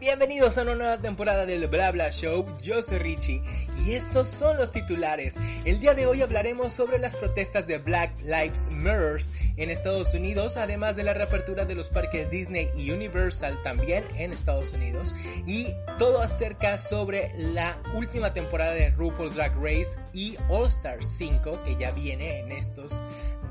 Bienvenidos a una nueva temporada del Bla Bla Show. Yo soy Richie y estos son los titulares. El día de hoy hablaremos sobre las protestas de Black Lives Matter en Estados Unidos, además de la reapertura de los parques Disney y Universal también en Estados Unidos y todo acerca sobre la última temporada de RuPaul's Drag Race y All Star 5 que ya viene en estos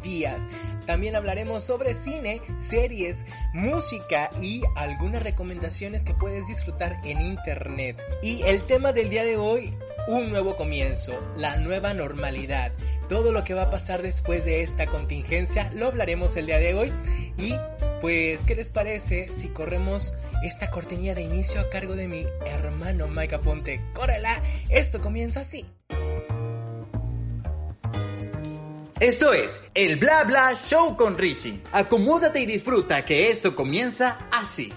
días. También hablaremos sobre cine, series, música y algunas recomendaciones que puedes disfrutar en internet. Y el tema del día de hoy, un nuevo comienzo, la nueva normalidad. Todo lo que va a pasar después de esta contingencia lo hablaremos el día de hoy. Y pues, ¿qué les parece si corremos esta cortinilla de inicio a cargo de mi hermano Mike Aponte? ¡Córrela! Esto comienza así. Esto es el Bla Bla Show con Rishi. Acomódate y disfruta que esto comienza así.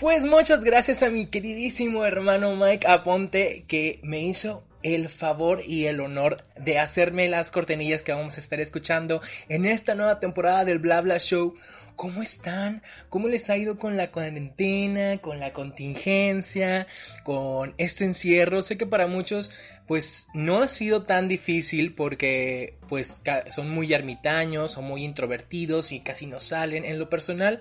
Pues muchas gracias a mi queridísimo hermano Mike Aponte que me hizo el favor y el honor de hacerme las cortinillas que vamos a estar escuchando en esta nueva temporada del Bla Bla Show. ¿Cómo están? ¿Cómo les ha ido con la cuarentena, con la contingencia, con este encierro? Sé que para muchos pues no ha sido tan difícil porque pues son muy ermitaños, son muy introvertidos y casi no salen. En lo personal,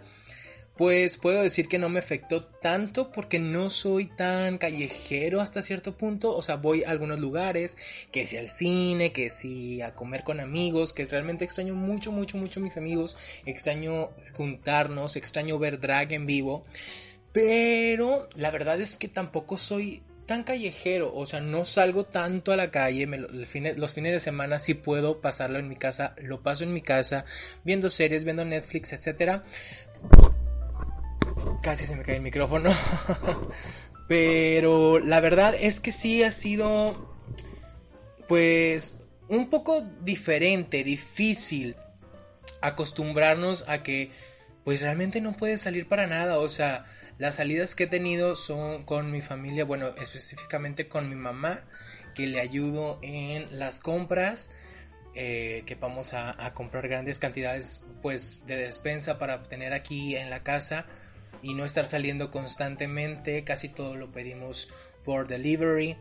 pues puedo decir que no me afectó tanto porque no soy tan callejero hasta cierto punto. O sea, voy a algunos lugares, que si al cine, que si a comer con amigos, que realmente extraño mucho, mucho, mucho mis amigos. Extraño juntarnos, extraño ver drag en vivo. Pero la verdad es que tampoco soy tan callejero, o sea, no salgo tanto a la calle, los fines de semana sí puedo pasarlo en mi casa, lo paso en mi casa, viendo series, viendo Netflix, etcétera, Casi se me cae el micrófono. Pero la verdad es que sí ha sido, pues, un poco diferente, difícil acostumbrarnos a que, pues, realmente no puedes salir para nada. O sea, las salidas que he tenido son con mi familia, bueno, específicamente con mi mamá, que le ayudo en las compras. Eh, que vamos a, a, comprar grandes cantidades pues de despensa para tener aquí en la casa y no estar saliendo constantemente. Casi todo lo pedimos por delivery.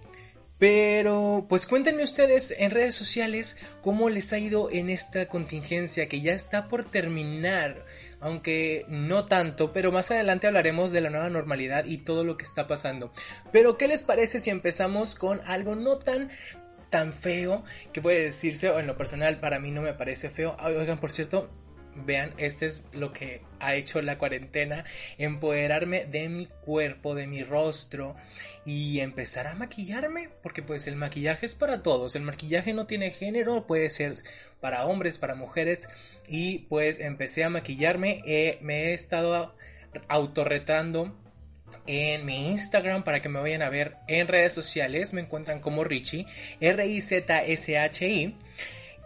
Pero pues cuéntenme ustedes en redes sociales cómo les ha ido en esta contingencia que ya está por terminar, aunque no tanto, pero más adelante hablaremos de la nueva normalidad y todo lo que está pasando. Pero ¿qué les parece si empezamos con algo no tan tan feo que puede decirse o en lo personal para mí no me parece feo? Oigan, por cierto, vean, este es lo que ha hecho la cuarentena, empoderarme de mi cuerpo, de mi rostro y empezar a maquillarme, porque pues el maquillaje es para todos, el maquillaje no tiene género, puede ser para hombres, para mujeres. Y pues empecé a maquillarme, eh, me he estado autorretando en mi Instagram para que me vayan a ver en redes sociales, me encuentran como Richie, R-I-Z-S-H-I.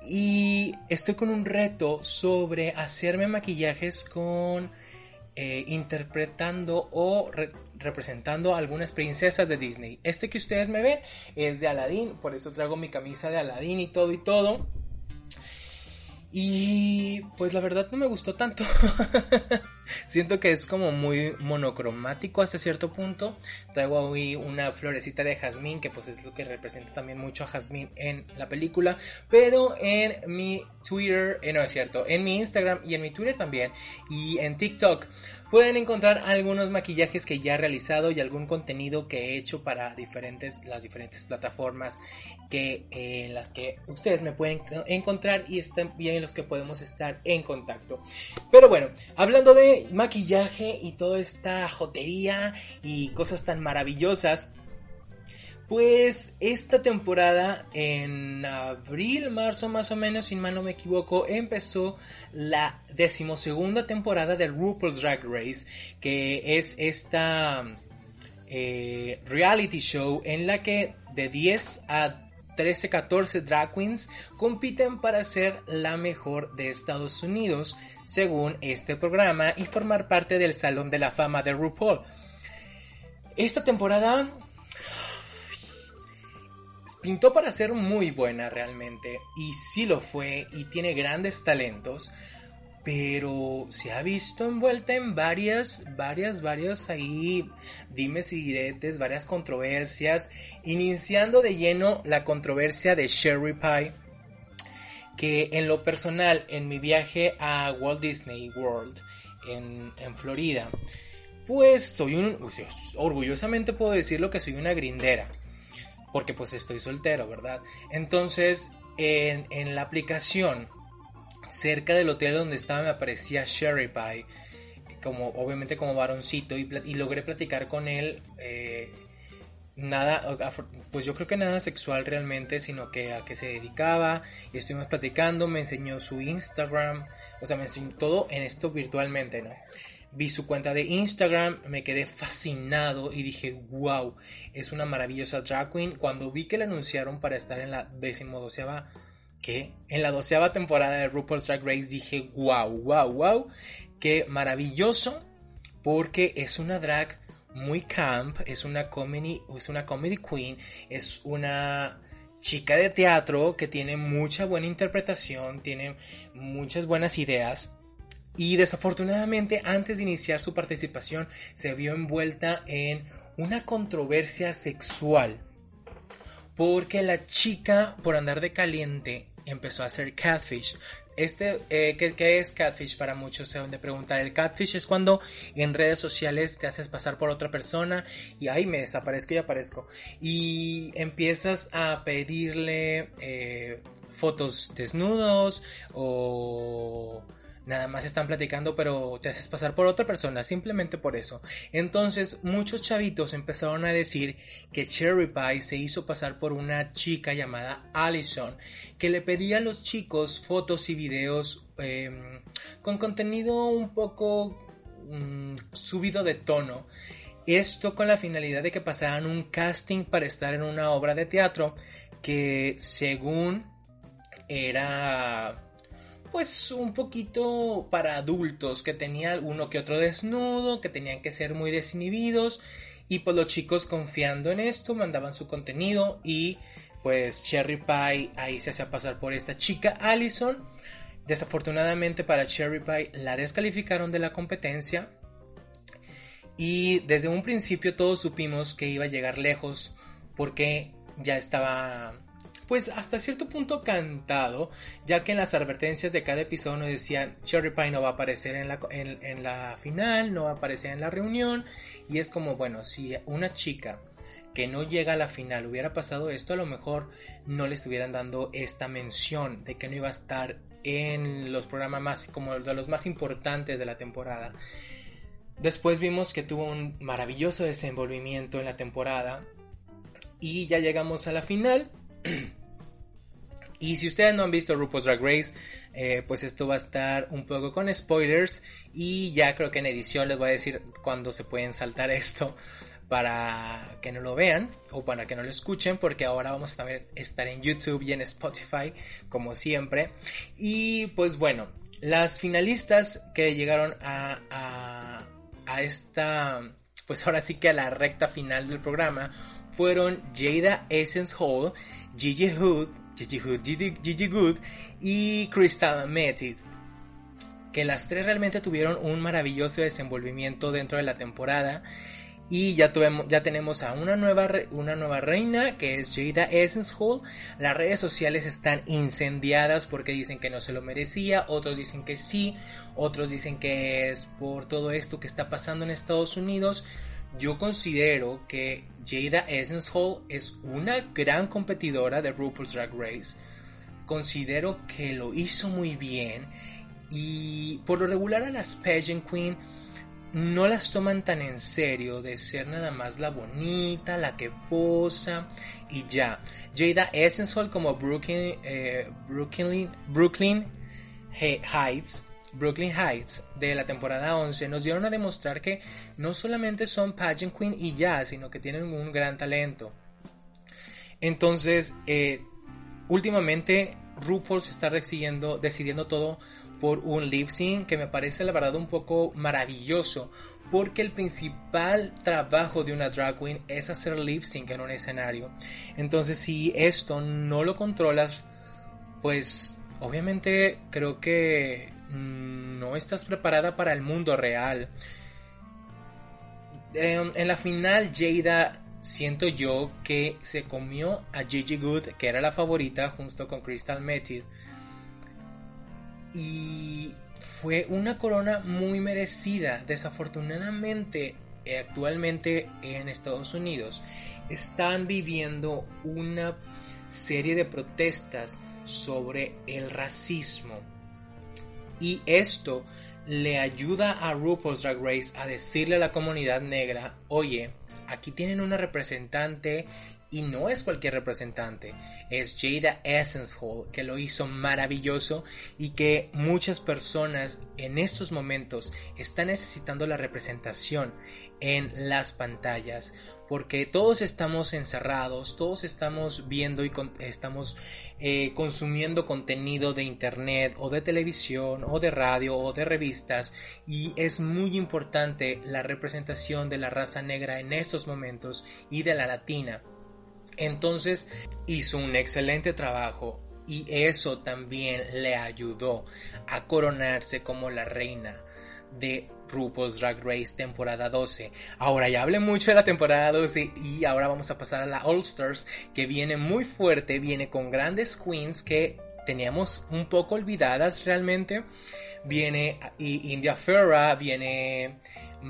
Y estoy con un reto sobre hacerme maquillajes con eh, interpretando o representando algunas princesas de Disney. Este que ustedes me ven es de Aladdin, por eso traigo mi camisa de Aladdin y todo y todo. Y pues la verdad no me gustó tanto. Siento que es como muy monocromático hasta cierto punto. Traigo ahí una florecita de jazmín, que pues es lo que representa también mucho a jazmín en la película. Pero en mi Twitter, eh, no es cierto, en mi Instagram y en mi Twitter también. Y en TikTok Pueden encontrar algunos maquillajes que ya he realizado y algún contenido que he hecho para diferentes, las diferentes plataformas que, en eh, las que ustedes me pueden encontrar y están bien en los que podemos estar en contacto. Pero bueno, hablando de maquillaje y toda esta jotería y cosas tan maravillosas, pues esta temporada en abril, marzo más o menos, si mal no me equivoco, empezó la decimosegunda temporada de RuPaul's Drag Race, que es esta eh, reality show en la que de 10 a 13, 14 drag queens compiten para ser la mejor de Estados Unidos, según este programa, y formar parte del Salón de la Fama de RuPaul. Esta temporada pintó para ser muy buena realmente, y sí lo fue, y tiene grandes talentos, pero se ha visto envuelta en varias, varias, varios ahí dimes y diretes, varias controversias, iniciando de lleno la controversia de Sherry Pie, que en lo personal, en mi viaje a Walt Disney World en, en Florida, pues soy un, orgullosamente puedo decirlo que soy una grindera, porque pues estoy soltero, ¿verdad? Entonces, en, en la aplicación cerca del hotel donde estaba me aparecía Sherry Pie, como, obviamente como varoncito, y, logré platicar con él. Eh, nada, pues yo creo que nada sexual realmente, sino que a qué se dedicaba. Estuvimos platicando, me enseñó su Instagram, o sea, me enseñó todo en esto virtualmente, ¿no? Vi su cuenta de Instagram, me quedé fascinado y dije, wow, es una maravillosa drag queen. Cuando vi que la anunciaron para estar en la decimodoceava que en la doceava temporada de RuPaul's Drag Race dije, wow, wow, wow, qué maravilloso, porque es una drag muy camp, es una comedy, es una comedy queen, es una chica de teatro que tiene mucha buena interpretación, tiene muchas buenas ideas. Y desafortunadamente antes de iniciar su participación se vio envuelta en una controversia sexual. Porque la chica, por andar de caliente, empezó a hacer catfish. Este, eh, ¿qué, es catfish? Para muchos se van de preguntar. El catfish es cuando en redes sociales te haces pasar por otra persona y ahí me desaparezco y aparezco. Y empiezas a pedirle eh, fotos desnudos o nada más están platicando, pero te haces pasar por otra persona, simplemente por eso. Entonces, muchos chavitos empezaron a decir que Cherry Pie se hizo pasar por una chica llamada Allison, que le pedía a los chicos fotos y videos em, con contenido un poco mm, subido de tono. Esto con la finalidad de que pasaran un casting para estar en una obra de teatro que según era pues un poquito para adultos, que tenía uno que otro desnudo, que tenían que ser muy desinhibidos y pues los chicos confiando en esto mandaban su contenido y pues Cherry Pie ahí se hacía pasar por esta chica Allison. Desafortunadamente para Cherry Pie la descalificaron de la competencia y desde un principio todos supimos que iba a llegar lejos porque ya estaba pues hasta cierto punto cantado, ya que en las advertencias de cada episodio nos decían Cherry Pie no va a aparecer en la, en, la final, no va a aparecer en la reunión, y es como, bueno, si una chica que no llega a la final hubiera pasado esto, a lo mejor no le estuvieran dando esta mención de que no iba a estar en los programas más como de los más importantes de la temporada. Después vimos que tuvo un maravilloso desenvolvimiento en la temporada y ya llegamos a la final. Y si ustedes no han visto RuPaul's Drag Race, eh, pues esto va a estar un poco con spoilers. Y ya creo que en edición les voy a decir cuándo se pueden saltar esto para que no lo vean o para que no lo escuchen porque ahora vamos a también estar en YouTube y en Spotify como siempre y pues bueno las finalistas que llegaron a, a, a esta pues ahora sí que a la recta final del programa fueron Jada Essence Hall, Gigi Hood, Gigi Hood, Gigi, y Crystal Method. Que las tres realmente tuvieron un maravilloso desenvolvimiento dentro de la temporada. Y ya, ya tenemos a una nueva, una nueva reina que es Jada Essence Hall. Las redes sociales están incendiadas porque dicen que no se lo merecía, otros dicen que sí, otros dicen que es por todo esto que está pasando en Estados Unidos. Yo considero que Jada Essence Hall es una gran competidora de RuPaul's Drag Race. Considero que lo hizo muy bien y por lo regular a las pageant queen no las toman tan en serio de ser nada más la bonita, la que posa y ya. Jada Essence Hall como Brooklyn, eh, Brooklyn, Brooklyn Heights Brooklyn Heights de la temporada 11 nos dieron a demostrar que no solamente son pageant queen y ya, sino que tienen un gran talento. Entonces, eh, últimamente RuPaul se está decidiendo, decidiendo todo por un lip sync que me parece la verdad un poco maravilloso porque el principal trabajo de una drag queen es hacer lip sync en un escenario. Entonces, si esto no lo controlas, pues obviamente creo que no estás preparada para el mundo real. En, en la final, Jada siento yo que se comió a Gigi Good, que era la favorita, junto con Crystal Method. Y fue una corona muy merecida. Desafortunadamente, eh, actualmente en Estados Unidos están viviendo una serie de protestas sobre el racismo. Y esto le ayuda a RuPaul's Drag Race a decirle a la comunidad negra, oye, aquí tienen una representante y no es cualquier representante, es Jada Essence Hall, que lo hizo maravilloso y que muchas personas en estos momentos están necesitando la representación en las pantallas, porque todos estamos encerrados, todos estamos viendo y estamos eh, consumiendo contenido de internet o de televisión o de radio o de revistas y es muy importante la representación de la raza negra en estos momentos y de la latina. Entonces hizo un excelente trabajo y eso también le ayudó a coronarse como la reina de RuPaul's Drag Race temporada 12. Ahora ya hablé mucho de la temporada 12 y ahora vamos a pasar a la All Stars que viene muy fuerte, viene con grandes queens que teníamos un poco olvidadas realmente. Viene India Ferra, viene mm,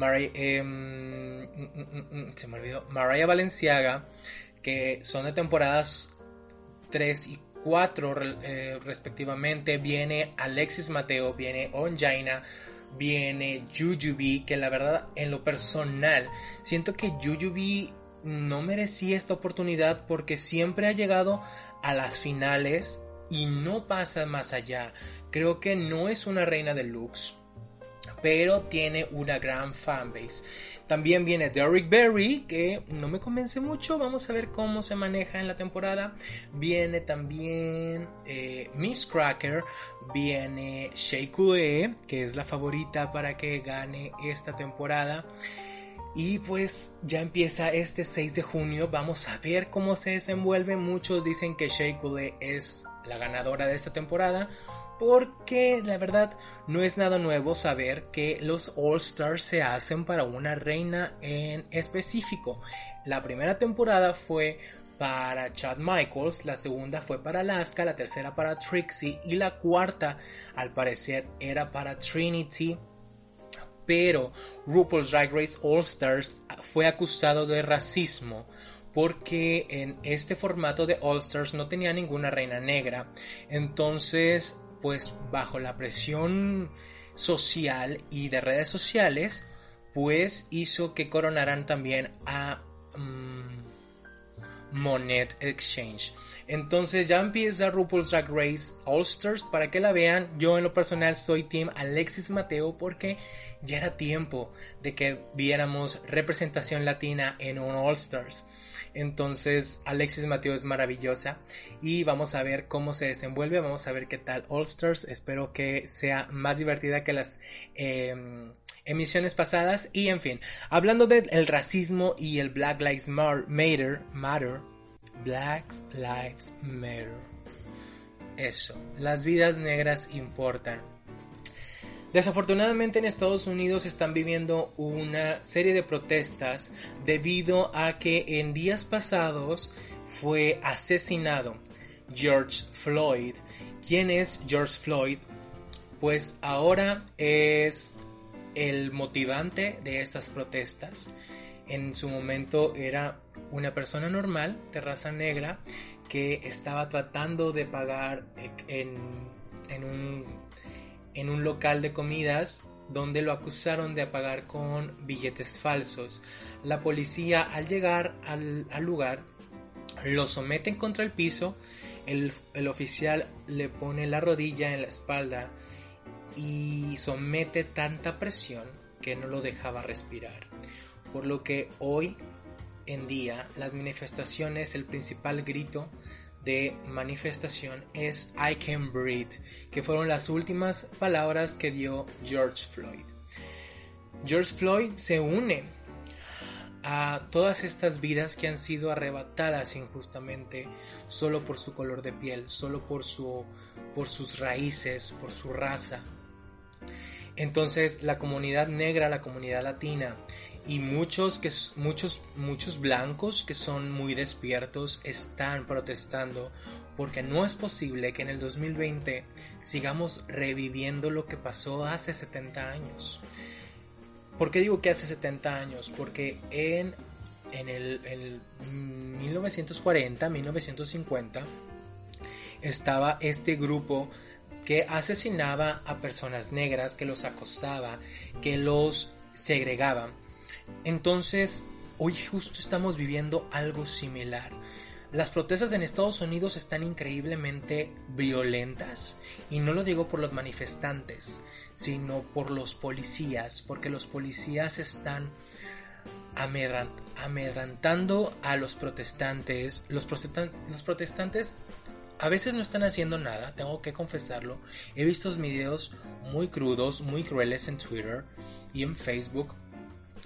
mm, se me olvidó, Mariah Valenciaga, que son de temporadas 3 y 4 eh, respectivamente. Viene Alexis Mateo, viene Onjaina, viene Jujubi, que la verdad en lo personal siento que Jujubi no merecía esta oportunidad porque siempre ha llegado a las finales y no pasa más allá. Creo que no es una reina de looks, pero tiene una gran fanbase. También viene Derrick Berry, que no me convence mucho. Vamos a ver cómo se maneja en la temporada. Viene también eh, Miss Cracker. Viene Shea que es la favorita para que gane esta temporada. Y pues ya empieza este 6 de junio. Vamos a ver cómo se desenvuelve. Muchos dicen que Shea es la ganadora de esta temporada porque la verdad no es nada nuevo saber que los All Stars se hacen para una reina en específico. La primera temporada fue para Chad Michaels, la segunda fue para Alaska, la tercera para Trixie y la cuarta al parecer era para Trinity. Pero RuPaul's Drag Race All Stars fue acusado de racismo porque en este formato de All Stars no tenía ninguna reina negra. Entonces pues bajo la presión social y de redes sociales, pues hizo que coronaran también a mm, Monet Exchange. Entonces ya empieza RuPaul's Drag Race All Stars para que la vean. Yo en lo personal soy Team Alexis Mateo porque ya era tiempo de que viéramos representación latina en un All Stars. Entonces Alexis Mateo es maravillosa y vamos a ver cómo se desenvuelve, vamos a ver qué tal All Stars, espero que sea más divertida que las em, emisiones pasadas. Y en fin, hablando del racismo y el Black Lives Matter, Matter, Black Lives Matter, eso, las vidas negras importan. Desafortunadamente en Estados Unidos están viviendo una serie de protestas debido a que en días pasados fue asesinado George Floyd. ¿Quién es George Floyd? Pues ahora es el motivante de estas protestas. En su momento era una persona normal de raza negra que estaba tratando de pagar en, en un en un local de comidas donde lo acusaron de pagar con billetes falsos. La policía al llegar al, lugar lo someten contra el piso, el, el, oficial le pone la rodilla en la espalda y somete tanta presión que no lo dejaba respirar. Por lo que hoy en día las manifestaciones, el principal grito de manifestación es I can breathe, que fueron las últimas palabras que dio George Floyd. George Floyd se une a todas estas vidas que han sido arrebatadas injustamente solo por su color de piel, solo por, su, por sus raíces, por su raza. Entonces la comunidad negra, la comunidad latina y muchos que muchos muchos blancos que son muy despiertos están protestando porque no es posible que en el 2020 sigamos reviviendo lo que pasó hace 70 años. ¿Por qué digo que hace 70 años? Porque en, en el, el 1940, 1950, estaba este grupo que asesinaba a personas negras, que los acosaba, que los segregaba. Entonces, hoy justo estamos viviendo algo similar. Las protestas en Estados Unidos están increíblemente violentas y no lo digo por los manifestantes, sino por los policías, porque los policías están amedrantando a los protestantes. Los, los protestantes a veces no están haciendo nada, tengo que confesarlo. He visto videos muy crudos, muy crueles en Twitter y en Facebook,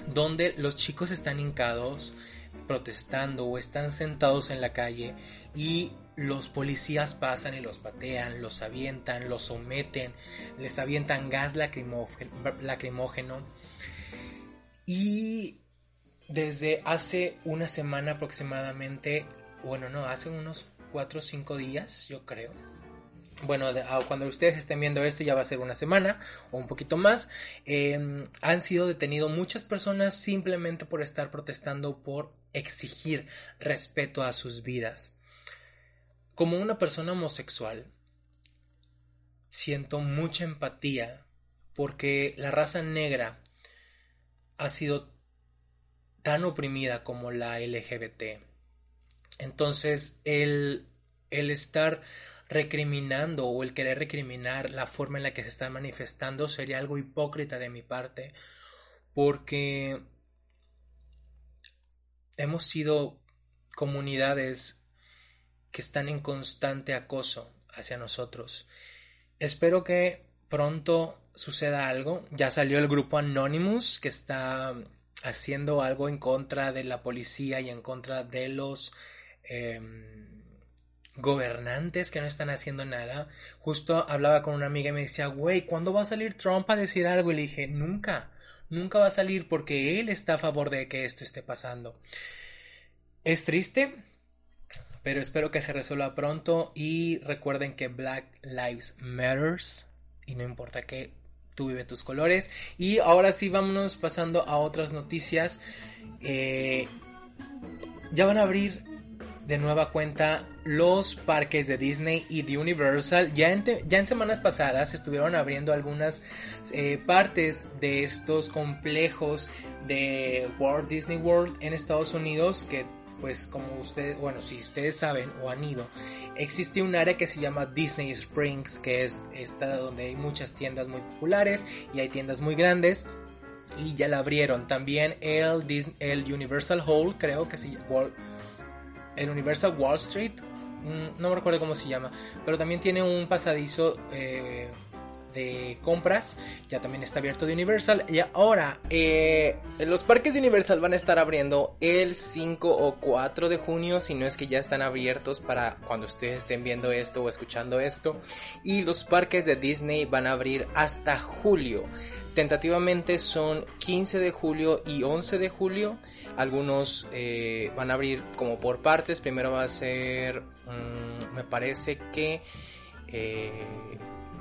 donde los chicos están hincados protestando o están sentados en la calle y los policías pasan y los patean, los avientan, los someten, les avientan gas lacrimógeno. Y desde hace una semana aproximadamente, bueno, no, hace unos 4 o 5 días, yo creo. Bueno, ah, cuando ustedes estén viendo esto ya va a ser una semana o un poquito más. Em, han sido detenidos muchas personas simplemente por estar protestando por exigir respeto a sus vidas. Como una persona homosexual, siento mucha empatía porque la raza negra ha sido tan oprimida como la LGBT. Entonces, el, el estar recriminando o el querer recriminar la forma en la que se está manifestando sería algo hipócrita de mi parte porque hemos sido comunidades que están en constante acoso hacia nosotros. Espero que pronto suceda algo. Ya salió el grupo Anonymous que está haciendo algo en contra de la policía y en contra de los em, gobernantes que no están haciendo nada. Justo hablaba con una amiga y me decía, güey, ¿cuándo va a salir Trump a decir algo? Y le dije, nunca nunca va a salir porque él está a favor de que esto esté pasando. Es triste, pero espero que se resuelva pronto y recuerden que Black Lives Matters y no importa que tú vive tus colores. Y ahora sí, vámonos pasando a otras noticias. Eh, ya van a abrir de nueva cuenta los parques de Disney y de Universal. Ya en, ya en semanas pasadas estuvieron abriendo algunas eh, partes de estos complejos de Walt Disney World en Estados Unidos que pues como ustedes, bueno, si ustedes saben o han ido, existe un área que se llama Disney Springs, que es esta donde hay muchas tiendas muy populares y hay tiendas muy grandes y ya la abrieron. También el, el Universal Hall, creo que se llama el Universal Wall Street, mm, no me recuerdo cómo se llama, pero también tiene un pasadizo eh, de compras, ya también está abierto de Universal. Y ahora, eh, los parques de Universal van a estar abriendo el 5 o 4 de junio, si no es que ya están abiertos para cuando ustedes estén viendo esto o escuchando esto. Y los parques de Disney van a abrir hasta julio. Tentativamente son 15 de julio y 11 de julio. Algunos eh, van a abrir como por partes. Primero va a ser, mm, me parece que eh,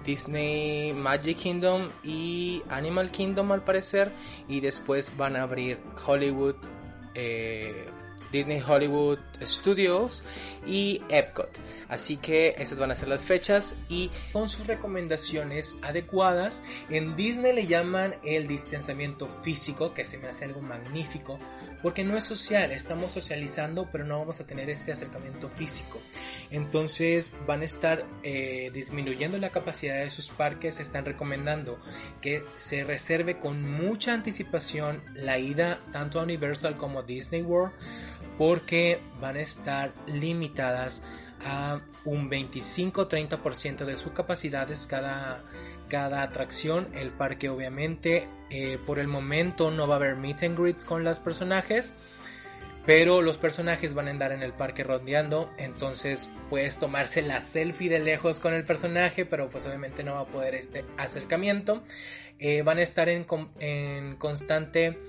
Disney Magic Kingdom y Animal Kingdom al parecer. Y después van a abrir Hollywood. Eh, Disney Hollywood Studios y Epcot. Así que esas van a ser las fechas y con sus recomendaciones adecuadas. En Disney le llaman el distanciamiento físico, que se me hace algo magnífico, porque no es social, estamos socializando, pero no vamos a tener este acercamiento físico. Entonces van a estar eh, disminuyendo la capacidad de sus parques, están recomendando que se reserve con mucha anticipación la ida tanto a Universal como a Disney World porque van a estar limitadas a un 25-30% de sus capacidades cada, cada atracción. El parque obviamente eh, por el momento no va a haber meet and greets con los personajes. pero los personajes van a andar en el parque rondeando, entonces puedes tomarse la selfie de lejos con el personaje, pero pues obviamente no va a poder este acercamiento. Eh, van a estar en, constante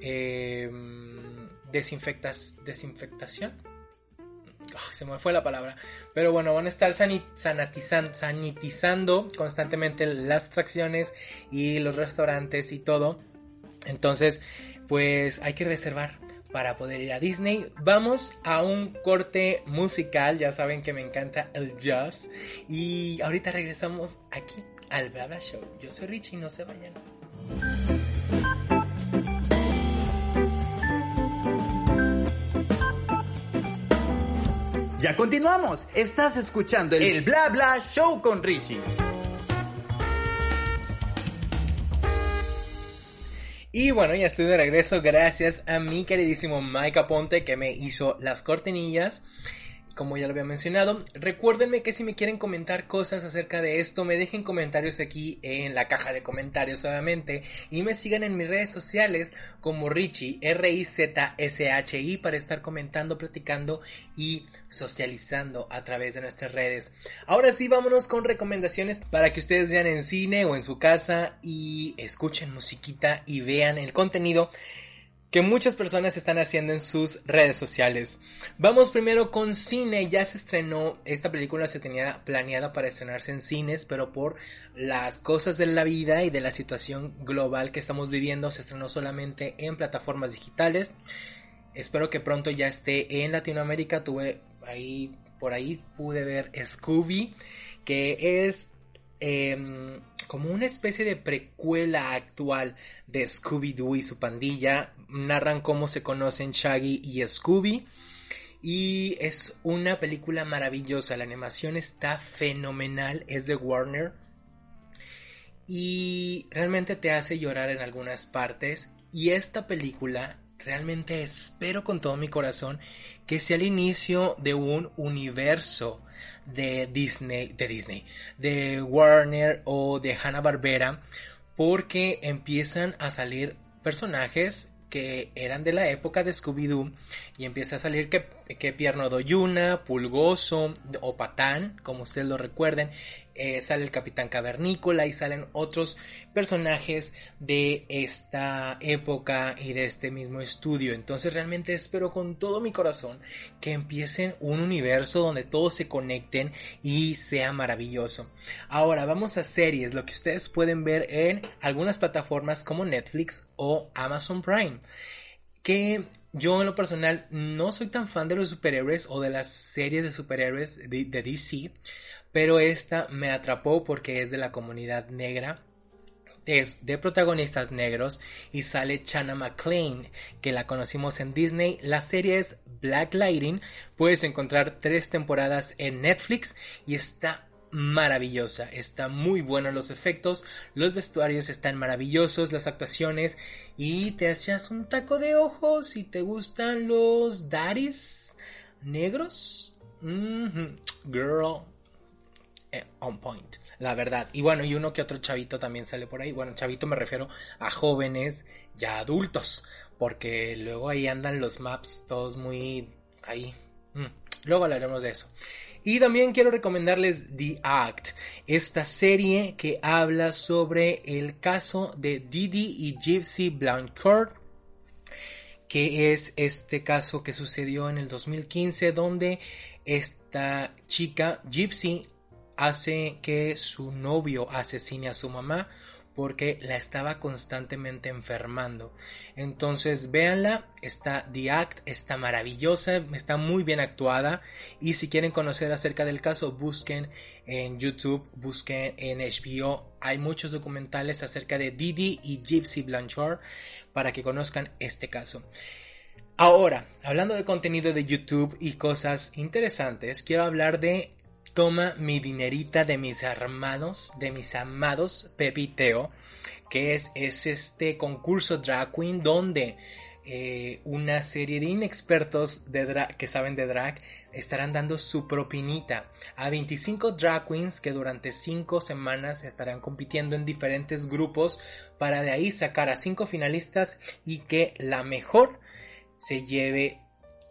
eh, desinfectación. se me fue la palabra. Pero bueno, van a estar sanitizando constantemente las tracciones y los restaurantes y todo. Entonces, pues hay que reservar para poder ir a Disney. Vamos a un corte musical, ya saben que me encanta el jazz. Y ahorita regresamos aquí al Blabla Show. Yo soy Richie, no se vayan. Ya continuamos. Estás escuchando el, Bla Bla Show con Richie. Y bueno, ya estoy de regreso gracias a mi queridísimo Mike Aponte que me hizo las cortinillas como ya lo había mencionado. Recuérdenme que si me quieren comentar cosas acerca de esto, me dejen comentarios aquí en la caja de comentarios, obviamente. Y me sigan en mis redes sociales como Richie, R-I-Z-S-H-I, para estar comentando, platicando y socializando a través de nuestras redes. Ahora sí, vámonos con recomendaciones para que ustedes vean en cine o en su casa y escuchen musiquita y vean el contenido que muchas personas están haciendo en sus redes sociales. Vamos primero con cine, ya se estrenó, esta película se tenía planeada para estrenarse en cines, pero por las cosas de la vida y de la situación global que estamos viviendo, se estrenó solamente en plataformas digitales. Espero que pronto ya esté en Latinoamérica, tuve ahí, por ahí pude ver Scooby, que es Em, como una especie de precuela actual de Scooby-Doo y su pandilla. Narran cómo se conocen Shaggy y Scooby. Y es una película maravillosa. La animación está fenomenal. Es de Warner. Y realmente te hace llorar en algunas partes. Y esta película realmente espero con todo mi corazón que sea el inicio de un universo de Disney, de Disney, de Warner o de Hanna Barbera, porque empiezan a salir personajes que eran de la época de Scooby-Doo y empieza a salir que, que Pierno Doyuna, Pulgoso o Patán, como ustedes lo recuerden, eh, sale el Capitán Cavernícola y salen otros personajes de esta época y de este mismo estudio. Entonces realmente espero con todo mi corazón que empiecen un universo donde todos se conecten y sea maravilloso. Ahora vamos a series, lo que ustedes pueden ver en algunas plataformas como Netflix o Amazon Prime. Que yo en lo personal no soy tan fan de los superhéroes o de las series de superhéroes de, DC, pero esta me atrapó porque es de la comunidad negra es de protagonistas negros y sale Chana McClain, que la conocimos en Disney. La serie es Black Lighting. Puedes encontrar tres temporadas en Netflix y está maravillosa. Está muy bueno los efectos, los vestuarios están maravillosos, las actuaciones y te hacías un taco de ojos si te gustan los daddies negros. Girl, eh, on point, la verdad. Y bueno, y uno que otro chavito también sale por ahí. Bueno, chavito me refiero a jóvenes ya adultos, porque luego ahí andan los maps todos muy ahí. Mm, luego hablaremos de eso. Y también quiero recomendarles The Act, esta serie que habla sobre el caso de Didi y Gypsy Blancourt que es este caso que sucedió en el 2015 donde esta chica Gypsy hace que su novio asesine a su mamá porque la estaba constantemente enfermando. Entonces véanla, está The Act, está maravillosa, está muy bien actuada y si quieren conocer acerca del caso busquen en YouTube, busquen en HBO, hay muchos documentales acerca de Didi y Gypsy Blanchard para que conozcan este caso. Ahora, hablando de contenido de YouTube y cosas interesantes, quiero hablar de toma mi dinerita de mis hermanos, de mis amados Pepiteo, que es, es este concurso drag queen donde eh, una serie de inexpertos que saben de drag estarán dando su propinita a 25 drag queens que durante 5 semanas estarán compitiendo en diferentes grupos para de ahí sacar a 5 finalistas y que la mejor se lleve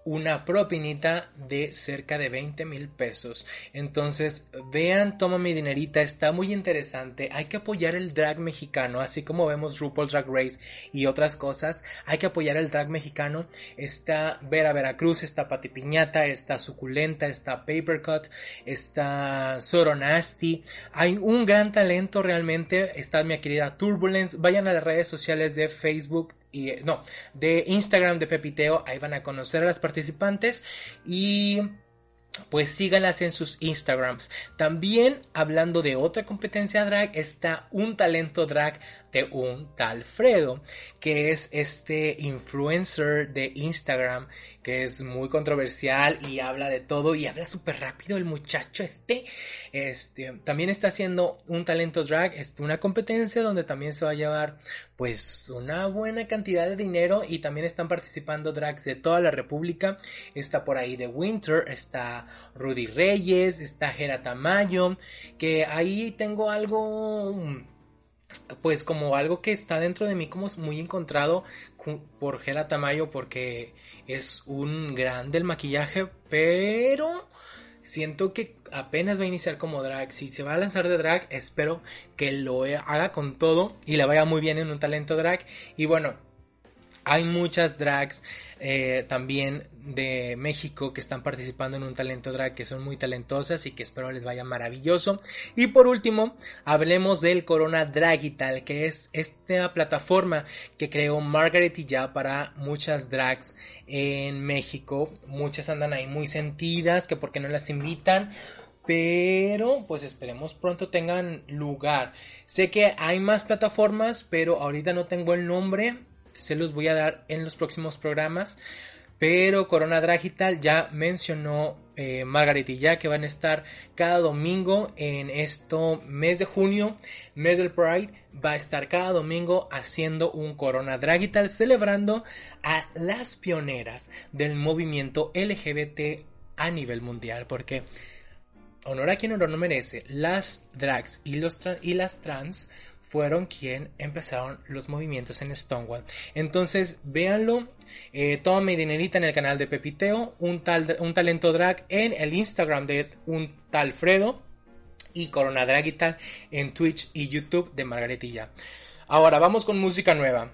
una propinita de cerca de 20 mil pesos. Entonces, vean, toma mi dinerita, está muy interesante. Hay que apoyar el drag mexicano, así como vemos RuPaul Drag Race y otras cosas. Hay que apoyar el drag mexicano. Está Vera Veracruz, está Pati Piñata, está Suculenta, está Papercut, está Soro Nasty. Hay un gran talento realmente. Está mi querida Turbulence. Vayan a las redes sociales de Facebook, y no, de Instagram de Pepiteo, ahí van a conocer a las participantes y pues síganlas en sus Instagrams. También hablando de otra competencia drag está un talento drag de un tal Fredo, que es este influencer de Instagram que es muy controversial y habla de todo y habla súper rápido el muchacho este. Este también está haciendo un talento drag, es una competencia donde también se va a llevar pues una buena cantidad de dinero y también están participando drags de toda la república. Está por ahí de Winter, está Rudy Reyes, está Gera Tamayo, que ahí tengo algo pues como algo que está dentro de mí como muy encontrado por Gera Tamayo porque es un gran del maquillaje, pero siento que apenas va a iniciar como drag. Si se va a lanzar de drag, espero que lo haga con todo y le vaya muy bien en un talento drag. Y bueno, hay muchas drags eh, también de México que están participando en un talento drag que son muy talentosas y que espero les vaya maravilloso. Y por último, hablemos del Corona Dragital, que es esta plataforma que creó Margaret y ya para muchas drags en México. Muchas andan ahí muy sentidas, que porque no las invitan pero pues esperemos pronto tengan lugar. Sé que hay más plataformas, pero ahorita no tengo el nombre se los voy a dar en los próximos programas. Pero Corona Dragital ya mencionó eh, Margaret y ya que van a estar cada domingo en esto mes de junio, mes del Pride, va a estar cada domingo haciendo un Corona Dragital celebrando a las pioneras del movimiento LGBT a nivel mundial. Porque honor a quien honor no merece, las drags y, los y las trans fueron quien empezaron los movimientos en Stonewall. Entonces, véanlo. Eh, toma mi dinerita en el canal de Pepiteo, un, tal, un talento drag en el Instagram de un tal Fredo y Corona Drag y tal en Twitch y YouTube de Margaretilla. Ahora vamos con música nueva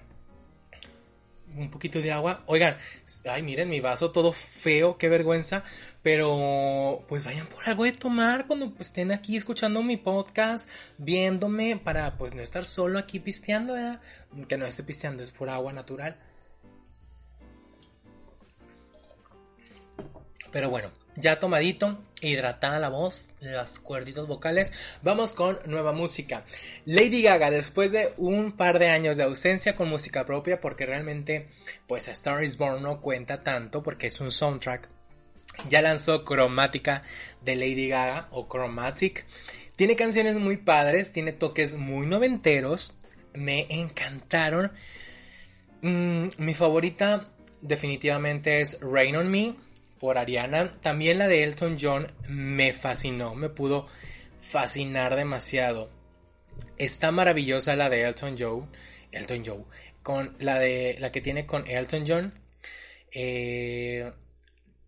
un poquito de agua. Oigan, ay, miren mi vaso todo feo, qué vergüenza. Pero pues vayan por algo de tomar cuando estén aquí escuchando mi podcast, viéndome para pues no estar solo aquí pisteando, ¿verdad? Que no esté pisteando, es por agua natural. Pero bueno, ya tomadito, hidratada la voz, las cuerditos vocales, vamos con nueva música. Lady Gaga, después de un par de años de ausencia con música propia, porque realmente, pues A Star is Born no cuenta tanto, porque es un soundtrack, ya lanzó Cromática de Lady Gaga, o Chromatic. Tiene canciones muy padres, tiene toques muy noventeros, me encantaron. Mm, mi favorita definitivamente es Rain on Me por Ariana. También la de Elton John me fascinó, me pudo fascinar demasiado. Está maravillosa la de Elton John, Elton John, con la de la que tiene con Elton John. Eh,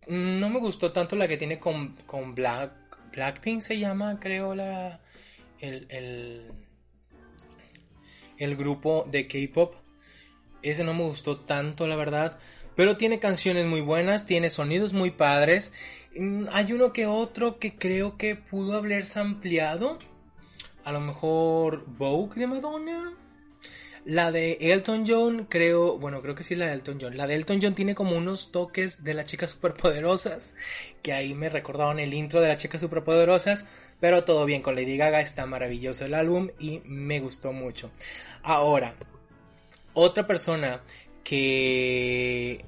no me gustó tanto la que tiene con, con Black, Blackpink se llama, creo la el, el, el grupo de K-pop. Ese no me gustó tanto, la verdad. Pero tiene canciones muy buenas, tiene sonidos muy padres. Mm, hay uno que otro que creo que pudo haberse ampliado. A lo mejor Vogue de Madonna. La de Elton John, creo, bueno, creo que sí la de Elton John. La de Elton John tiene como unos toques de las chicas superpoderosas, que ahí me recordaron el intro de las chicas superpoderosas, pero todo bien con Lady Gaga, está maravilloso el álbum y me gustó mucho. Ahora, otra persona que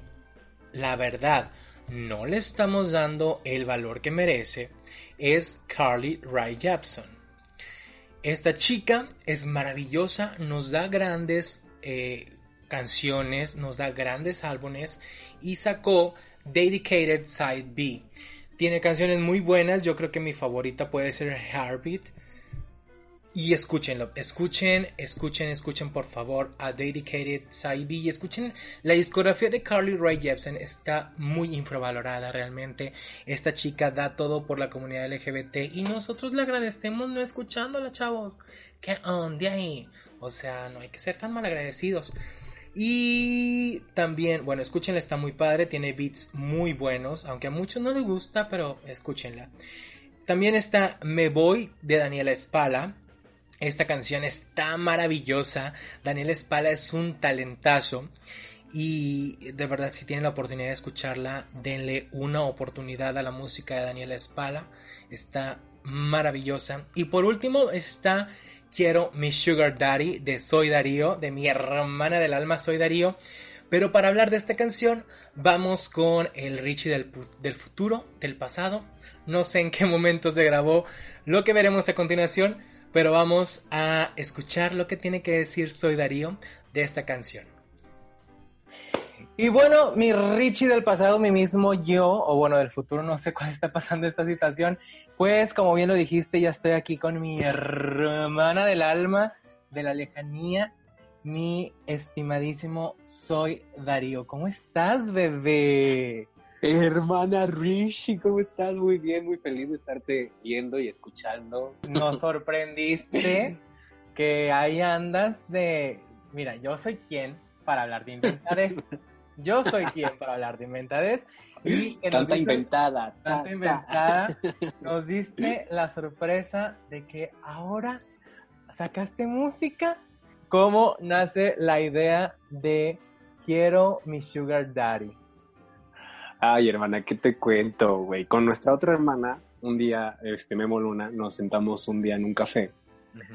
la verdad no le estamos dando el valor que merece es Carly Rae Jepsen. Esta chica es maravillosa, nos da grandes eh, canciones, nos da grandes álbumes y sacó Dedicated Side B. Tiene canciones muy buenas, yo creo que mi favorita puede ser Heartbeat. Y escúchenlo, escuchen, escuchen, escuchen por favor a Dedicated Saibi y escuchen la discografía de Carly Rae Jepsen, está muy infravalorada realmente. Esta chica da todo por la comunidad LGBT y nosotros le agradecemos no escuchándola, chavos. ¿Qué onda ahí? O sea, no hay que ser tan malagradecidos. Y también, bueno, escúchenla, está muy padre, tiene beats muy buenos, aunque a muchos no les gusta, pero escúchenla. También está Me Voy de Daniela Espala. Esta canción está maravillosa. Daniela Espala es un talentazo. Y de verdad, si tienen la oportunidad de escucharla, denle una oportunidad a la música de Daniela Espala. Está maravillosa. Y por último está Quiero mi Sugar Daddy de Soy Darío, de mi hermana del alma Soy Darío. Pero para hablar de esta canción, vamos con el Richie del, del, futuro, del pasado. No sé en qué momento se grabó lo que veremos a continuación, pero vamos a escuchar lo que tiene que decir Soy Darío de esta canción. Y bueno, mi Richie del pasado, mi mismo yo, o bueno, del futuro, no sé cuál está pasando esta situación, pues como bien lo dijiste, ya estoy aquí con mi hermana del alma, de la lejanía, mi estimadísimo Soy Darío. ¿Cómo estás, bebé? Hermana Rishi, ¿cómo estás? Muy bien, muy feliz de estarte viendo y escuchando. Nos sorprendiste que ahí andas de... Mira, yo soy quien para hablar de inventades. Yo soy quien para hablar de inventades. Y tanta inventada. Tanta inventada. Nos diste la sorpresa de que ahora sacaste música. ¿Cómo nace la idea de quiero mi sugar daddy? Ay, hermana, ¿qué te cuento, güey? Con nuestra otra hermana, un día, este Memo Luna, nos sentamos un día en un café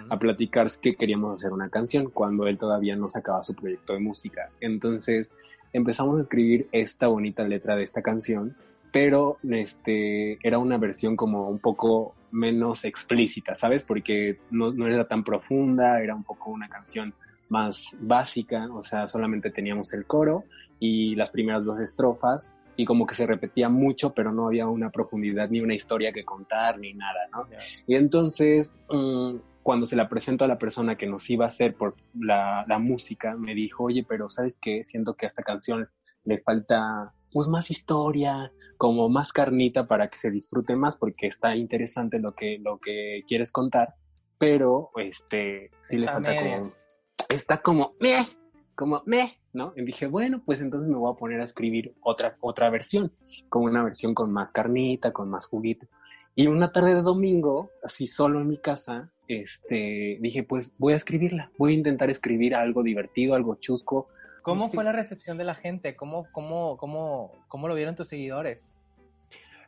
a platicar que queríamos hacer una canción cuando él todavía no sacaba su proyecto de música. Entonces empezamos a escribir esta bonita letra de esta canción, pero este, era una versión como un poco menos explícita, ¿sabes? Porque no, no era tan profunda, era un poco una canción más básica, o sea, solamente teníamos el coro y las primeras dos estrofas y como que se repetía mucho, pero no había una profundidad ni una historia que contar ni nada, ¿no? Y entonces, mm, cuando se la presento a la persona que nos iba a hacer por la, la música, me dijo, oye, pero ¿sabes qué? Siento que a esta canción le falta pues más historia, como más carnita para que se disfrute más, porque está interesante lo que, lo que quieres contar, pero este sí le falta como está como meh, como meh, ¿no? Y dije, bueno, pues entonces me voy a poner a escribir otra otra versión, como una versión con más carnita, con más juguito. Y una tarde de domingo, así solo en mi casa, este, dije, pues voy a escribirla, voy a intentar escribir algo divertido, algo chusco. ¿Cómo fue la recepción de la gente? ¿Cómo, cómo, cómo, cómo lo vieron tus seguidores?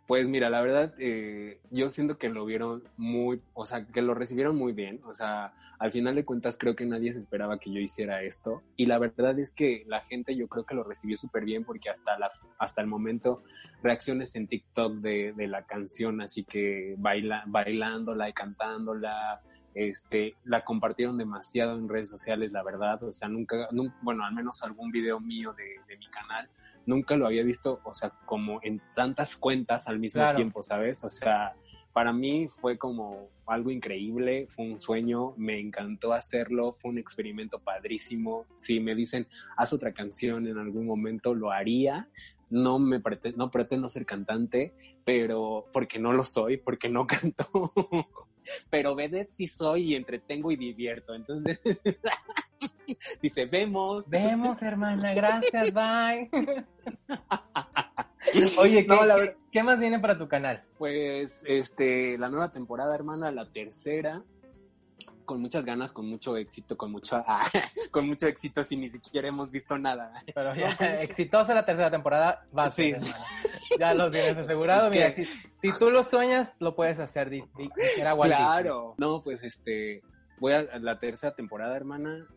Pues mira, la verdad, eh, yo siento que lo vieron muy, o sea, que lo recibieron muy bien. O sea, al final de cuentas creo que nadie se esperaba que yo hiciera esto. Y la verdad es que la gente yo creo que lo recibió súper bien porque hasta, las, hasta el momento reacciones en TikTok de, de la canción, así que baila, bailándola y cantándola, este, la compartieron demasiado en redes sociales, la verdad. O sea, nunca, bueno, al menos algún video mío de, de mi canal nunca lo había visto, o sea, como en tantas cuentas al mismo tiempo, ¿sabes? O sea, para mí fue como algo increíble, fue un sueño, me encantó hacerlo, fue un experimento padrísimo. Si me dicen, haz otra canción en algún momento, lo haría. No me pretendo, no pretendo ser cantante, pero porque no lo soy, porque no canto. Pero vedette sí soy y entretengo y divierto. Entonces, dice, vemos. Vemos, hermana, gracias, bye. Oye, ¿qué, más viene para tu canal? Pues, este, la nueva temporada, hermana, la tercera, con muchas ganas, con mucho éxito, con mucho, con mucho éxito, si ni siquiera hemos visto nada. Pero ya, exitosa la tercera temporada, va a ser, Ya lo tienes asegurado. Mira, si, tú lo sueñas, lo puedes hacer. Claro. No, pues, este, voy a, la tercera temporada, hermana.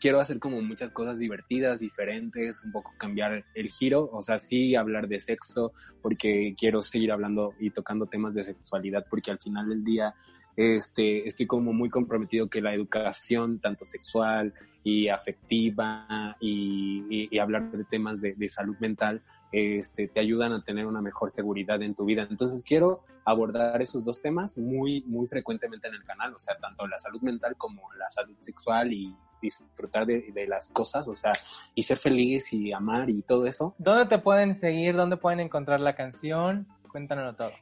quiero hacer como muchas cosas divertidas, diferentes, un poco cambiar el giro. O sea, sí hablar de sexo, porque quiero seguir hablando y tocando temas de sexualidad, porque al final del día este, estoy como muy comprometido que la educación, tanto sexual y afectiva, y, hablar de temas de, de salud mental, este, te ayudan a tener una mejor seguridad en tu vida. Entonces quiero abordar esos dos temas muy, muy frecuentemente en el canal, o sea, tanto la salud mental como la salud sexual y disfrutar de, de las cosas, o sea, y ser feliz y amar y todo eso. ¿Dónde te pueden seguir? ¿Dónde pueden encontrar la canción? Cuéntanoslo todo.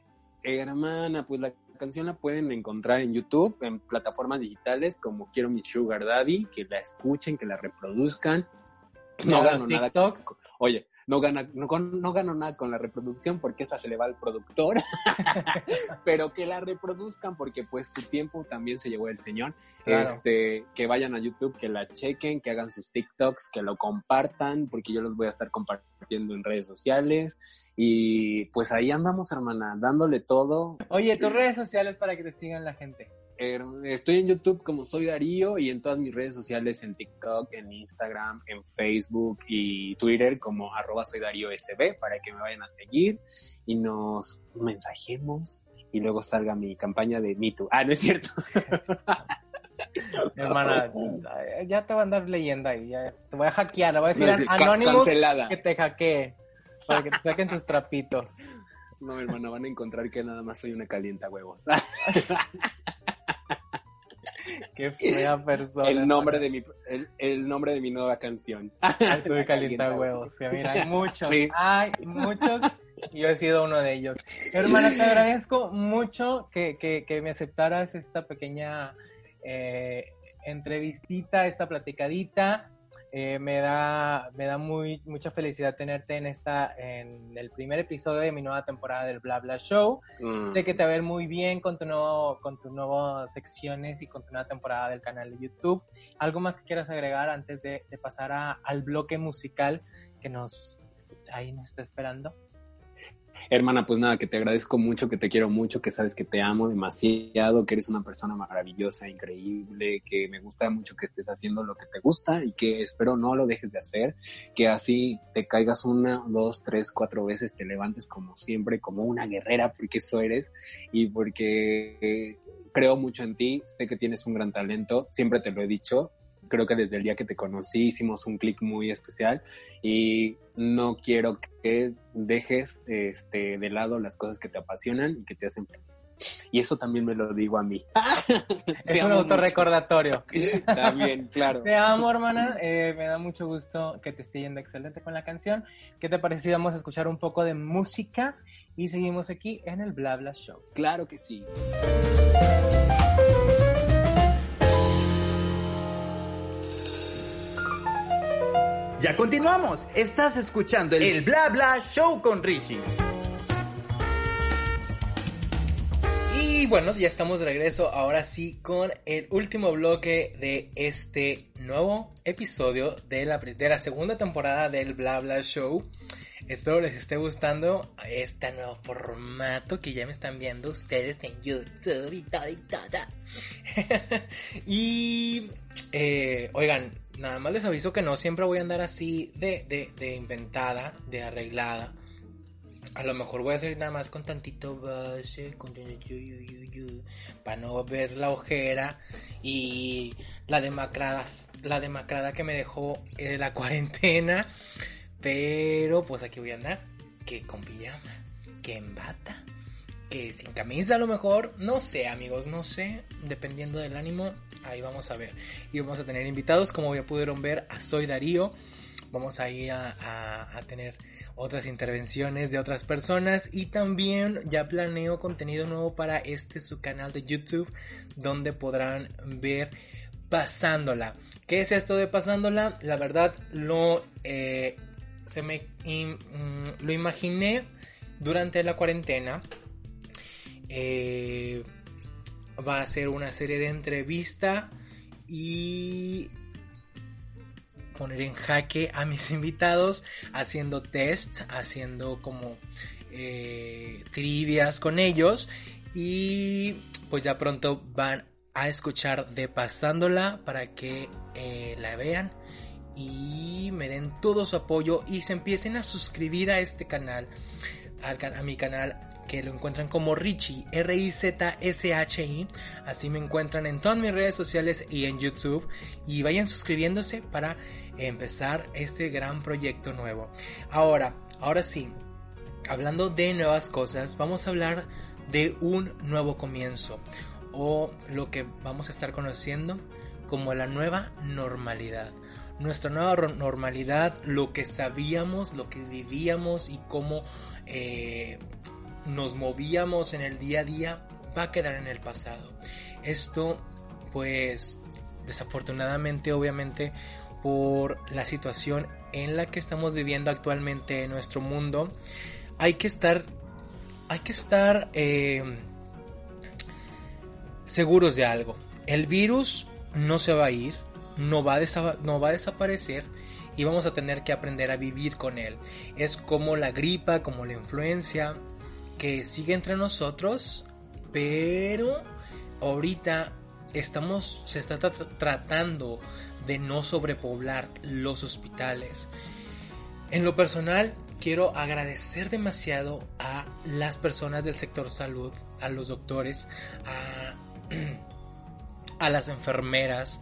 hermana, pues la canción la pueden encontrar en YouTube, en plataformas digitales como Quiero mi Sugar Daddy, que la escuchen, que la reproduzcan. No gano nada. Oye, no, gana, no, no gano nada con la reproducción porque esa se le va al productor, pero que la reproduzcan porque pues su tiempo también se llevó el señor. Este, que vayan a YouTube, que la chequen, que hagan sus TikToks, que lo compartan, porque yo los voy a estar compartiendo en redes sociales. Y pues ahí andamos, hermana, dándole todo. Oye, tus redes sociales para que te sigan la gente. Estoy en YouTube como soy Darío y en todas mis redes sociales, en TikTok, en Instagram, en Facebook y Twitter como arroba soy Darío SB para que me vayan a seguir y nos mensajemos y luego salga mi campaña de MeToo. Ah, no es cierto. Hermana, ya te voy a andar leyenda y ya te voy a hackear, le voy a decir anónimo que te hackee para que te saquen tus trapitos. No, hermana, van a encontrar que nada más soy una calienta huevos. Qué fea persona. El nombre de mi, el, nombre de mi nueva canción. Estuve calienta huevos. mira, hay muchos, hay muchos. Y yo he sido uno de ellos. Hermana, te agradezco mucho que, que, que me aceptaras esta pequeña eh, entrevistita, esta platicadita. Eh, me da, me da muy, mucha felicidad tenerte en esta, en el primer episodio de mi nueva temporada del Bla Bla Show. Mm. Sé que te va a ver muy bien con tu nuevo, con tus nuevas secciones y con tu nueva temporada del canal de YouTube. ¿Algo más que quieras agregar antes de, de pasar a, al bloque musical que nos ahí nos está esperando? Hermana, pues nada, que te agradezco mucho, que te quiero mucho, que sabes que te amo demasiado, que eres una persona maravillosa, increíble, que me gusta mucho que estés haciendo lo que te gusta y que espero no lo dejes de hacer, que así te caigas una, dos, tres, cuatro veces, te levantes como siempre, como una guerrera, porque eso eres y porque creo mucho en ti, sé que tienes un gran talento, siempre te lo he dicho, creo que desde el día que te conocí hicimos un clic muy especial y no quiero que dejes este, de lado las cosas que te apasionan y que te hacen feliz. Y eso también me lo digo a mí. es un autorrecordatorio. también, claro. Te amo, hermana. Eh, me da mucho gusto que te esté yendo excelente con la canción. ¿Qué te parece si vamos a escuchar un poco de música? Y seguimos aquí en el Bla Bla Show. Claro que sí. Ya continuamos. Estás escuchando el, Bla Bla Show con Richie. Y bueno, ya estamos de regreso ahora sí con el último bloque de este nuevo episodio de la, de la segunda temporada del Bla Bla Show. Espero les esté gustando este nuevo formato que ya me están viendo ustedes en YouTube y todo y todo. y eh, oigan, nada más les aviso que no siempre voy a andar así de, de, de inventada, de arreglada. A lo mejor voy a salir nada más con tantito base, con para no ver la ojera y la demacrada, la demacrada que me dejó en la cuarentena. Pero pues aquí voy a andar, que con pijama, que en bata, que sin camisa a lo mejor, no sé amigos, no sé, dependiendo del ánimo, ahí vamos a ver. Y vamos a tener invitados, como ya pudieron ver, a Soy Darío. Vamos ahí a, a, tener otras intervenciones de otras personas y también ya planeo contenido nuevo para este su canal de YouTube donde podrán ver pasándola. ¿Qué es esto de pasándola? La verdad lo eh, se me mm, lo imaginé durante la cuarentena. Eh, va a ser una serie de entrevista y poner en jaque a mis invitados haciendo test, haciendo como eh, trivias con ellos. Y pues ya pronto van a escuchar de pasándola para que eh, la vean y me den todo su apoyo y se empiecen a suscribir a este canal, a mi canal que lo encuentran como Richie, R-I-Z-S-H-I. Así me encuentran en todas mis redes sociales y en YouTube. Y vayan suscribiéndose para empezar este gran proyecto nuevo. Ahora, ahora sí, hablando de nuevas cosas, vamos a hablar de un nuevo comienzo o lo que vamos a estar conociendo como la nueva normalidad. Nuestra nueva normalidad, lo que sabíamos, lo que vivíamos y cómo eh, nos movíamos en el día a día va a quedar en el pasado. Esto pues desafortunadamente obviamente por la situación en la que estamos viviendo actualmente en nuestro mundo hay que estar hay que estar eh, seguros de algo el virus no se va a ir no va, a no va a desaparecer y vamos a tener que aprender a vivir con él. Es como la gripa, como la influencia, que sigue entre nosotros, pero ahorita estamos, se está tratando de no sobrepoblar los hospitales. En lo personal, quiero agradecer demasiado a las personas del sector salud, a los doctores, a, a las enfermeras,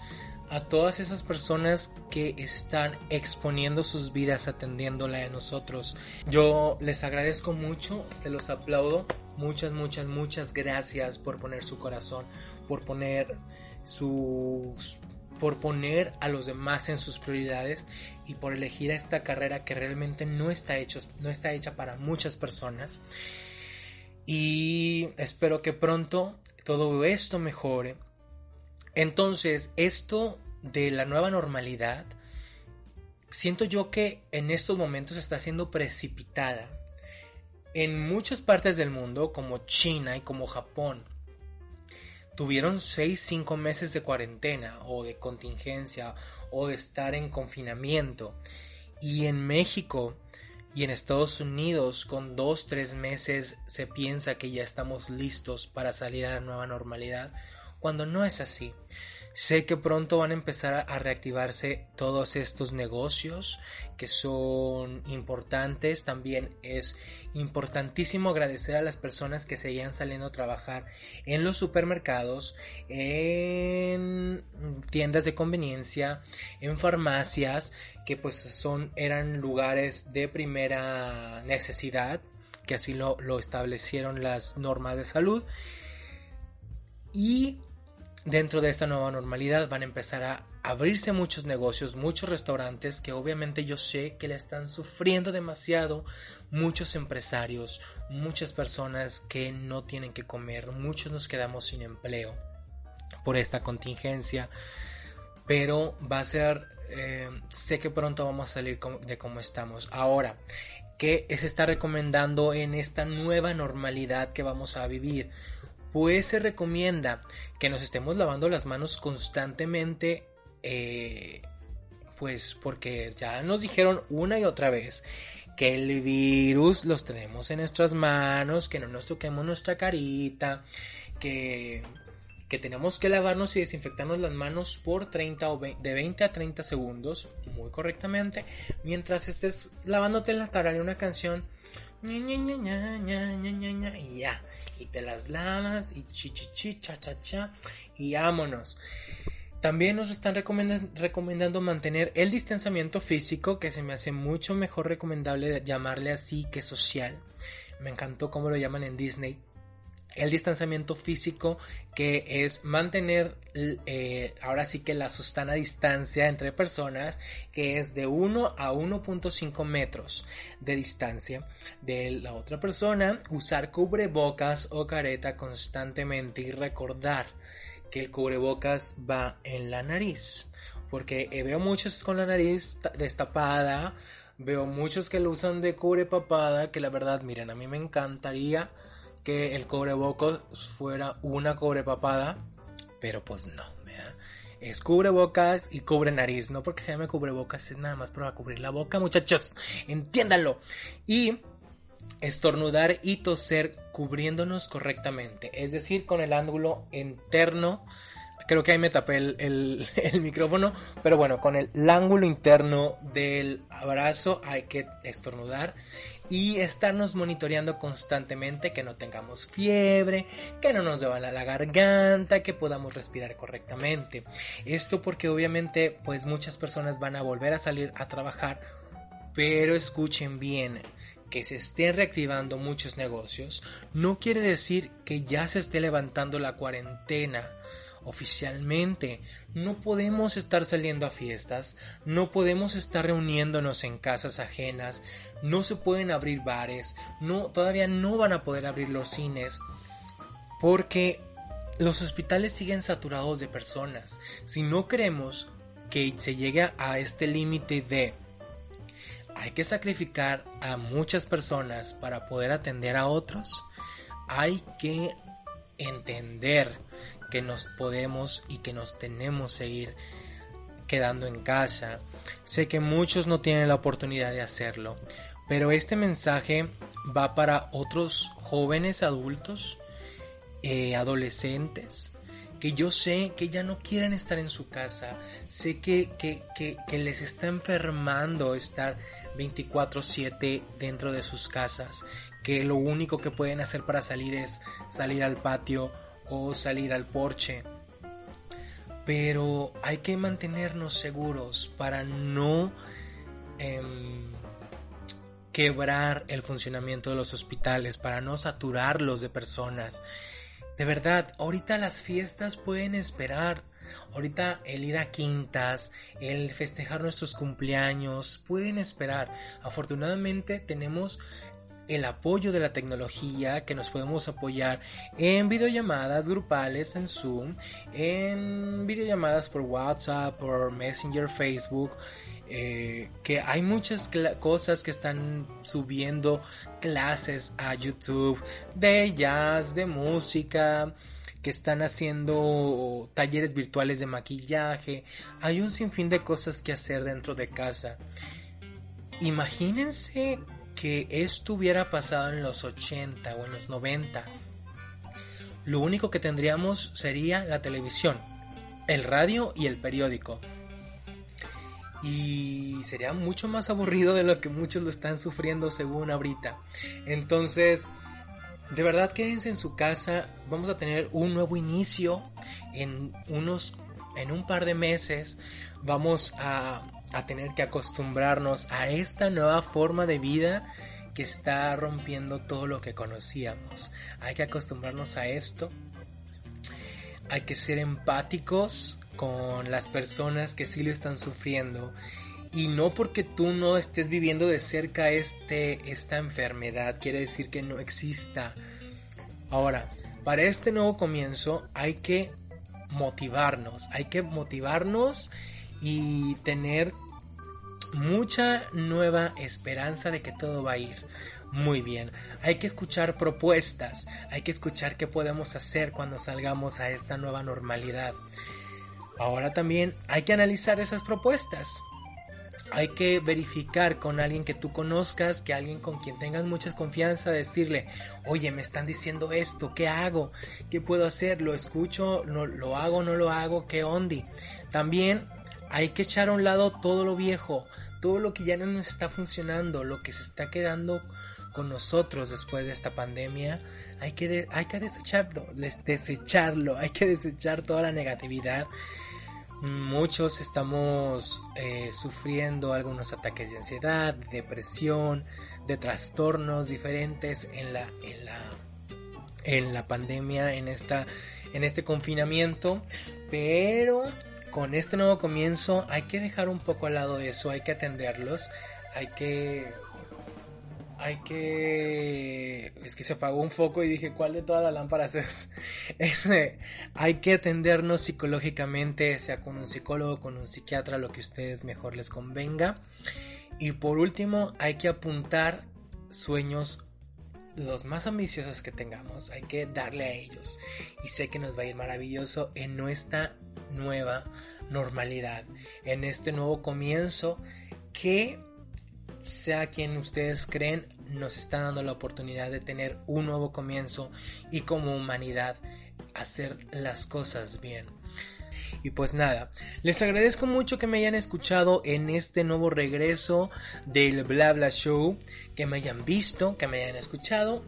a todas esas personas que están exponiendo sus vidas atendiéndola a nosotros. Yo les agradezco mucho, se los aplaudo. Muchas, muchas, muchas gracias por poner su corazón, por poner sus por poner a los demás en sus prioridades y por elegir esta carrera que realmente no está, hecho, no está hecha para muchas personas. Y espero que pronto todo esto mejore entonces, esto de la nueva normalidad, siento yo que en estos momentos está siendo precipitada. En muchas partes del mundo, como China y como Japón, tuvieron 6-5 meses de cuarentena o de contingencia o de estar en confinamiento. Y en México y en Estados Unidos, con 2-3 meses, se piensa que ya estamos listos para salir a la nueva normalidad cuando no es así. Sé que pronto van a empezar a reactivarse todos estos negocios que son importantes. También es importantísimo agradecer a las personas que seguían saliendo a trabajar en los supermercados, en tiendas de conveniencia, en farmacias, que pues son, eran lugares de primera necesidad, que así lo, lo establecieron las normas de salud. Y dentro de esta nueva normalidad van a empezar a abrirse muchos negocios, muchos restaurantes que obviamente yo sé que le están sufriendo demasiado, muchos empresarios, muchas personas que no tienen que comer, muchos nos quedamos sin empleo por esta contingencia, pero va a ser, eh, sé que pronto vamos a salir de como estamos. Ahora, ¿qué se está recomendando en esta nueva normalidad que vamos a vivir? Pues se recomienda que nos estemos lavando las manos constantemente, eh, pues porque ya nos dijeron una y otra vez que el virus los tenemos en nuestras manos, que no nos toquemos nuestra carita, que, que tenemos que lavarnos y desinfectarnos las manos por 30 o de 20 a 30 segundos, muy correctamente, mientras estés lavándote la cara de una canción y ya y te las lavas y chichichi, cha cha cha y vámonos. También nos están recomendando mantener el distanciamiento físico, que se me hace mucho mejor recomendable llamarle así que social. Me encantó cómo lo llaman en Disney el distanciamiento físico que es mantener eh, ahora sí que la sustana distancia entre personas que es de 1 a 1.5 metros de distancia de la otra persona. Usar cubrebocas o careta constantemente y recordar que el cubrebocas va en la nariz porque eh, veo muchos con la nariz destapada veo muchos que lo usan de cubrepapada que la verdad miren a mí me encantaría que el cubrebocas fuera una cubrepapada, pero pues no, es cubrebocas y cubre nariz, no porque se llame cubrebocas, es nada más para cubrir la boca, muchachos, entiéndanlo. Y estornudar y toser cubriéndonos correctamente, es decir, con el ángulo interno. Creo que ahí me tapé el, micrófono, pero bueno, con el, ángulo interno del abrazo hay que estornudar y estarnos monitoreando constantemente que no tengamos fiebre, que no nos duela la garganta, que podamos respirar correctamente. Esto porque obviamente pues muchas personas van a volver a salir a trabajar, pero escuchen bien, que se estén reactivando muchos negocios no quiere decir que ya se esté levantando la cuarentena oficialmente. No podemos estar saliendo a fiestas, no podemos estar reuniéndonos en casas ajenas, no se pueden abrir bares, todavía no van a poder abrir los cines porque los hospitales siguen saturados de personas. Si no queremos que se llegue a este límite de hay que sacrificar a muchas personas para poder atender a otros, hay que entender que nos podemos y que nos tenemos que ir quedando en casa. Sé que muchos no tienen la oportunidad de hacerlo, pero este mensaje va para otros jóvenes adultos, eh, adolescentes, que yo sé que ya no quieren estar en su casa, sé que, que, que les está enfermando estar 24/7 dentro de sus casas, que lo único que pueden hacer para salir es salir al patio o salir al porche. Pero hay que mantenernos seguros para no em, quebrar el funcionamiento de los hospitales, para no saturarlos de personas. De verdad, ahorita las fiestas pueden esperar. Ahorita el ir a quintas, el festejar nuestros cumpleaños, pueden esperar. Afortunadamente tenemos el apoyo de la tecnología que nos podemos apoyar en videollamadas grupales en Zoom, en videollamadas por WhatsApp, por Messenger, Facebook. Eh, que hay muchas cosas que están subiendo clases a YouTube de jazz, de música, que están haciendo talleres virtuales de maquillaje. Hay un sinfín de cosas que hacer dentro de casa. Imagínense que esto hubiera pasado en los 80 o en los 90, lo único que tendríamos sería la televisión, el radio y el periódico. Y sería mucho más aburrido de lo que muchos lo están sufriendo según ahorita. Entonces, de verdad quédense en su casa. Vamos a tener un nuevo inicio en unos en un par de meses. Vamos a a tener que acostumbrarnos a esta nueva forma de vida que está rompiendo todo lo que conocíamos. Hay que acostumbrarnos a esto. Hay que ser empáticos con las personas que sí lo están sufriendo. Y no porque tú no estés viviendo de cerca este, esta enfermedad, quiere decir que no exista. Ahora, para este nuevo comienzo hay que motivarnos, hay que motivarnos y tener mucha nueva esperanza de que todo va a ir muy bien. Hay que escuchar propuestas, hay que escuchar qué podemos hacer cuando salgamos a esta nueva normalidad. Ahora también hay que analizar esas propuestas. Hay que verificar con alguien que tú conozcas, que alguien con quien tengas mucha confianza, decirle, oye, me están diciendo esto, ¿qué hago? ¿Qué puedo hacer? ¿Lo escucho? ¿No, ¿Lo hago? ¿No lo hago? ¿Qué ondi? También hay que echar a un lado todo lo viejo, todo lo que ya no nos está funcionando, lo que se está quedando con nosotros después de esta pandemia, hay que, hay que desecharlo, desecharlo, hay que desechar toda la negatividad. Muchos estamos eh, sufriendo algunos ataques de ansiedad, depresión, de trastornos diferentes en la, en la, en la pandemia, en, esta, en este confinamiento, pero con este nuevo comienzo hay que dejar un poco al lado eso, hay que atenderlos, hay que... Hay que... Es que se apagó un foco y dije, ¿cuál de todas las lámparas es? Este, hay que atendernos psicológicamente, sea con un psicólogo, con un psiquiatra, lo que a ustedes mejor les convenga. Y por último, hay que apuntar sueños los más ambiciosos que tengamos, hay que darle a ellos. Y sé que nos va a ir maravilloso en nuestra nueva normalidad, en este nuevo comienzo que sea quien ustedes creen nos está dando la oportunidad de tener un nuevo comienzo y como humanidad hacer las cosas bien. Y pues nada, les agradezco mucho que me hayan escuchado en este nuevo regreso del Bla Bla Show, que me hayan visto, que me hayan escuchado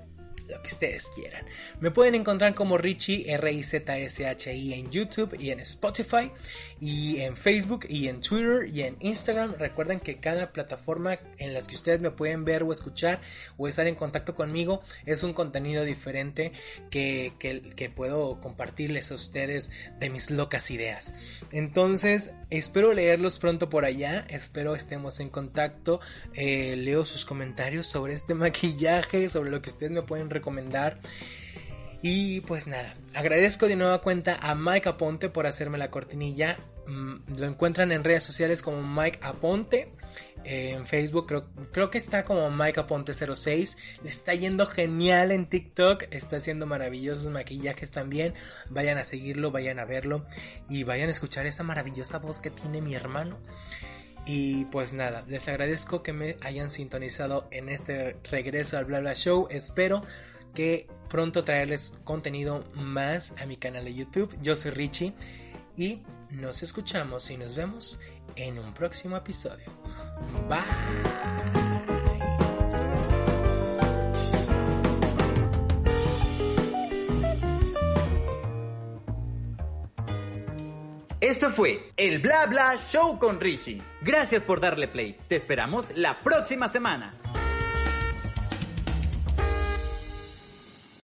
lo que ustedes quieran. Me pueden encontrar como Richie, R-I-Z-S-H-I en YouTube y en Spotify y en Facebook y en Twitter y en Instagram. Recuerden que cada plataforma en las que ustedes me pueden ver o escuchar o estar en contacto conmigo es un contenido diferente que, que, puedo compartirles a ustedes de mis locas ideas. Entonces, espero leerlos pronto por allá. Espero estemos en contacto. Eh, leo sus comentarios sobre este maquillaje, sobre lo que ustedes me pueden recomendar. Y pues nada, agradezco de nueva cuenta a Mike Aponte por hacerme la cortinilla. Mm, lo encuentran en redes sociales como Mike Aponte. en Facebook creo, creo, que está como Mike Aponte 06. Le está yendo genial en TikTok. Está haciendo maravillosos maquillajes también. Vayan a seguirlo, vayan a verlo. Y vayan a escuchar esa maravillosa voz que tiene mi hermano. Y pues nada, les agradezco que me hayan sintonizado en este regreso al Bla Bla Show. Espero que pronto traerles contenido más a mi canal de YouTube. Yo soy Richie y nos escuchamos y nos vemos en un próximo episodio. Bye. Esto fue el Bla Bla Show con Rishi. Gracias por darle play. Te esperamos la próxima semana.